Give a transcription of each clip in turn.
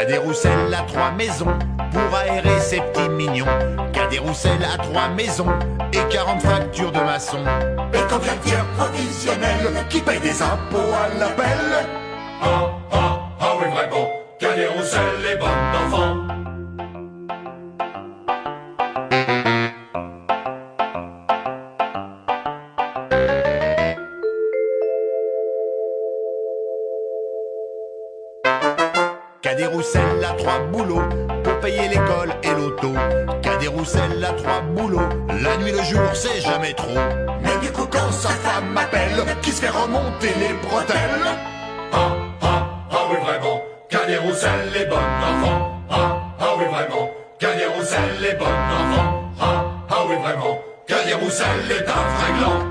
Cadet-Roussel a trois maisons pour aérer ses petits mignons. Cadet-Roussel a trois maisons et 40 factures de maçon. Et combien de tiers provisionnels qui paye des impôts à l'appel Ah, ah, ah oui vraiment, Cadet-Roussel Cadet-Roussel a trois boulots pour payer l'école et l'auto. Cadet-Roussel a trois boulots, la nuit, le jour, c'est jamais trop. Mais du coup quand sa femme m'appelle, qui se fait remonter les bretelles? Ah, ah, ah oui vraiment, Cadet-Roussel est bon enfant. Ah, ah oui vraiment, Cadet-Roussel est bon enfant. Ah, ah oui vraiment, Cadet-Roussel est un vrai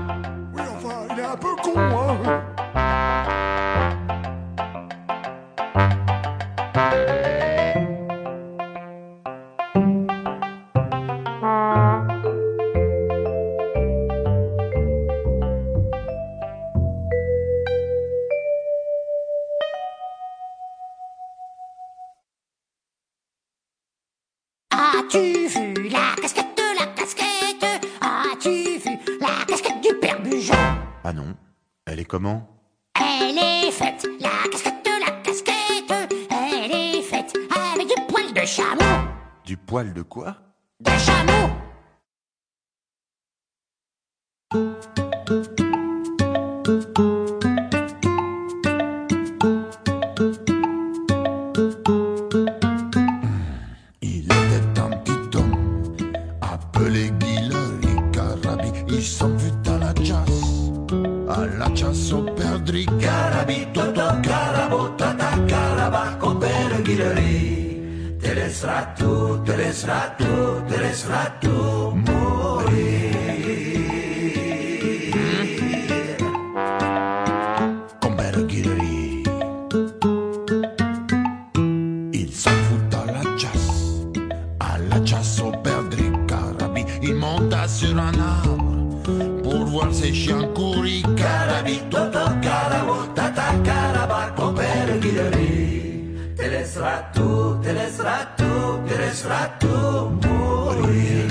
Ah non, elle est comment? Elle est faite, la casquette de la casquette. Elle est faite avec du poil de chameau. Du poil de quoi? De chameau. Il était un petit homme appelé per Guillermo. Te laisseras tout, te laisseras tout, te laisseras tout mourir. Con per Guillermo. Il s'en fout à la chasse, à la chasse au perdri carabi. Il monta sur un arbre pour voir ses chiens courir. Carabi, toto, carabo, Te laisseras tout, te laisseras tout, te laisseras tout mourir.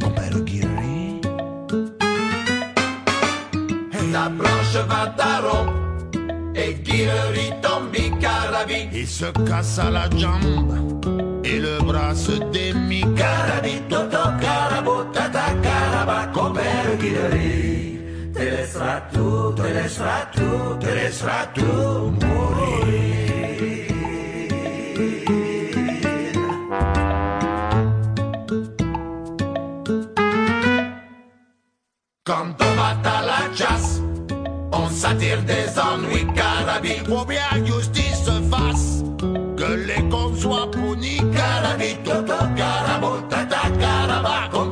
Con per Guillermo. La branche va à rompre et Guillery tombe Carabi. Il se cassa la jambe et le bras se démit. Carabi, toto, carabo, tata, carabaco, per Guillermo. Laisseras tout, te laisseras tout, te laisseras tout mourir. Quand on va à la chasse, on s'attire des ennuis Carabi. Faut bien justice se fasse, que les cons soient punis. Carabi, toto, carabo, tata, carabaco,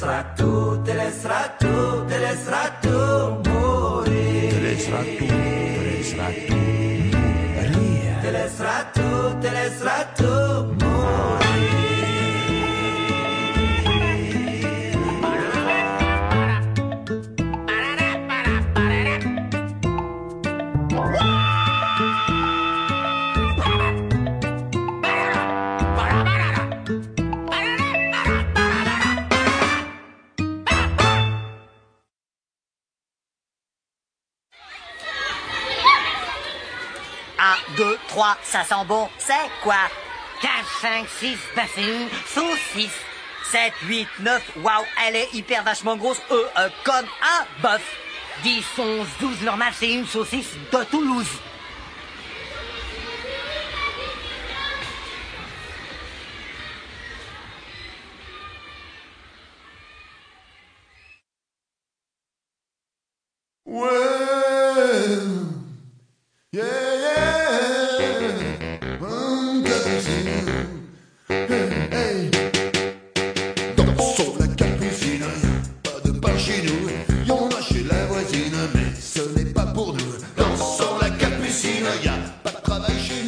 sarà tu, te le sarà tu, te le sarà tu. Te le sarà te le sarà. Te le sarà te le sarà tu. 2, 3, ça sent bon, c'est quoi? 4, 5, 6, une saucisse. 7, 8, 9, waouh, elle est hyper vachement grosse, euh, euh comme un bœuf. 10, 11, 12, normal, c'est une saucisse de Toulouse. Ouais. But they should.